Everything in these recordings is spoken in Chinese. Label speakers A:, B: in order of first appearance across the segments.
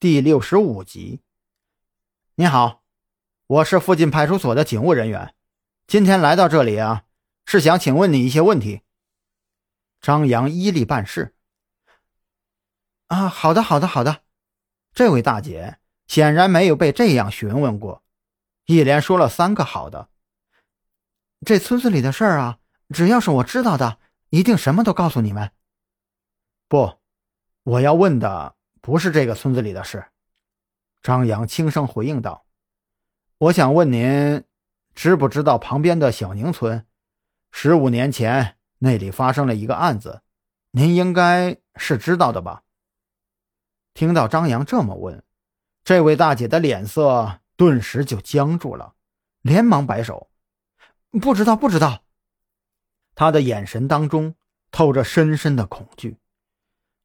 A: 第六十五集。你好，我是附近派出所的警务人员，今天来到这里啊，是想请问你一些问题。张扬依例办事。啊，好的，好的，好的。这位大姐显然没有被这样询问过，一连说了三个好的。这村子里的事儿啊，只要是我知道的，一定什么都告诉你们。不，我要问的不是这个村子里的事。张扬轻声回应道：“我想问您，知不知道旁边的小宁村？十五年前那里发生了一个案子，您应该是知道的吧？”听到张扬这么问，这位大姐的脸色顿时就僵住了，连忙摆手：“不知道，不知道。”她的眼神当中透着深深的恐惧，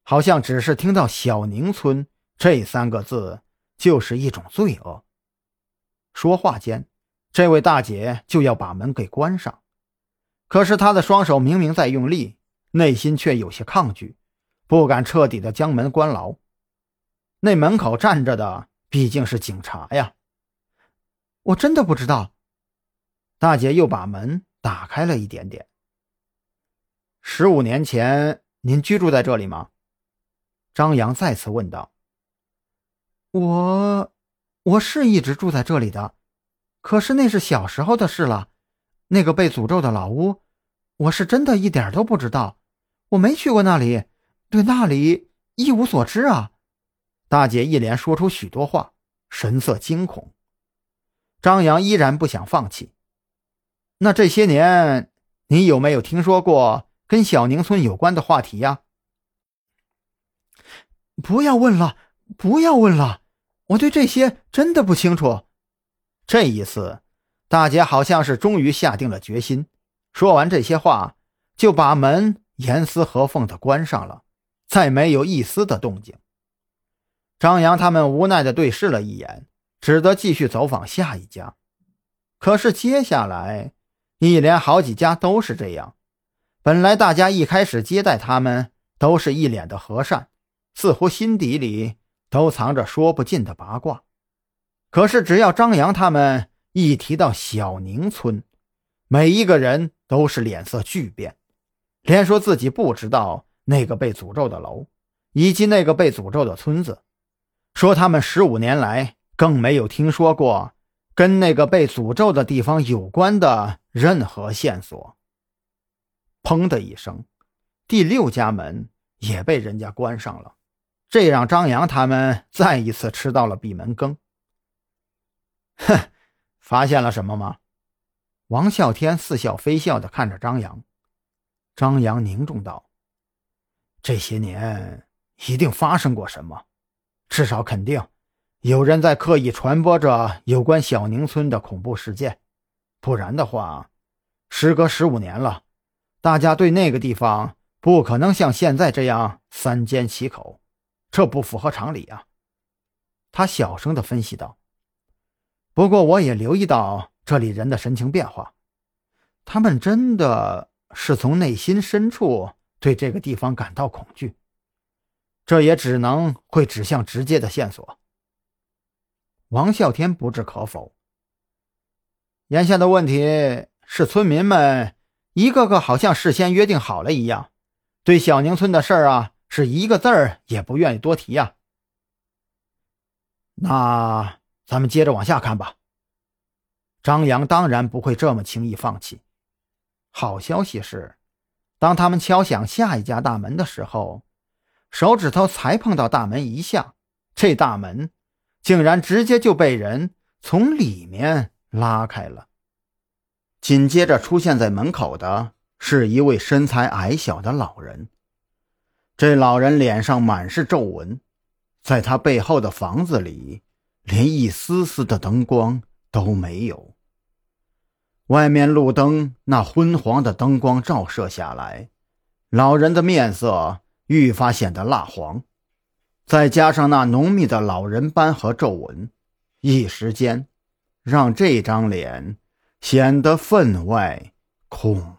A: 好像只是听到“小宁村”这三个字。就是一种罪恶。说话间，这位大姐就要把门给关上，可是她的双手明明在用力，内心却有些抗拒，不敢彻底的将门关牢。那门口站着的毕竟是警察呀！我真的不知道。大姐又把门打开了一点点。十五年前，您居住在这里吗？张扬再次问道。我，我是一直住在这里的，可是那是小时候的事了。那个被诅咒的老屋，我是真的一点都不知道，我没去过那里，对那里一无所知啊！大姐一连说出许多话，神色惊恐。张扬依然不想放弃。那这些年，你有没有听说过跟小宁村有关的话题呀？不要问了，不要问了。我对这些真的不清楚。这一次，大姐好像是终于下定了决心。说完这些话，就把门严丝合缝的关上了，再没有一丝的动静。张扬他们无奈的对视了一眼，只得继续走访下一家。可是接下来，一连好几家都是这样。本来大家一开始接待他们，都是一脸的和善，似乎心底里……都藏着说不尽的八卦，可是只要张扬他们一提到小宁村，每一个人都是脸色巨变，连说自己不知道那个被诅咒的楼，以及那个被诅咒的村子，说他们十五年来更没有听说过跟那个被诅咒的地方有关的任何线索。砰的一声，第六家门也被人家关上了。这让张扬他们再一次吃到了闭门羹。哼，发现了什么吗？王啸天似笑非笑的看着张扬。张扬凝重道：“这些年一定发生过什么，至少肯定有人在刻意传播着有关小宁村的恐怖事件。不然的话，时隔十五年了，大家对那个地方不可能像现在这样三缄其口。”这不符合常理啊！他小声的分析道。不过我也留意到这里人的神情变化，他们真的是从内心深处对这个地方感到恐惧。这也只能会指向直接的线索。王啸天不置可否。眼下的问题是，村民们一个个好像事先约定好了一样，对小宁村的事儿啊。是一个字儿也不愿意多提呀。那咱们接着往下看吧。张扬当然不会这么轻易放弃。好消息是，当他们敲响下一家大门的时候，手指头才碰到大门一下，这大门竟然直接就被人从里面拉开了。紧接着出现在门口的是一位身材矮小的老人。这老人脸上满是皱纹，在他背后的房子里，连一丝丝的灯光都没有。外面路灯那昏黄的灯光照射下来，老人的面色愈发显得蜡黄，再加上那浓密的老人斑和皱纹，一时间让这张脸显得分外恐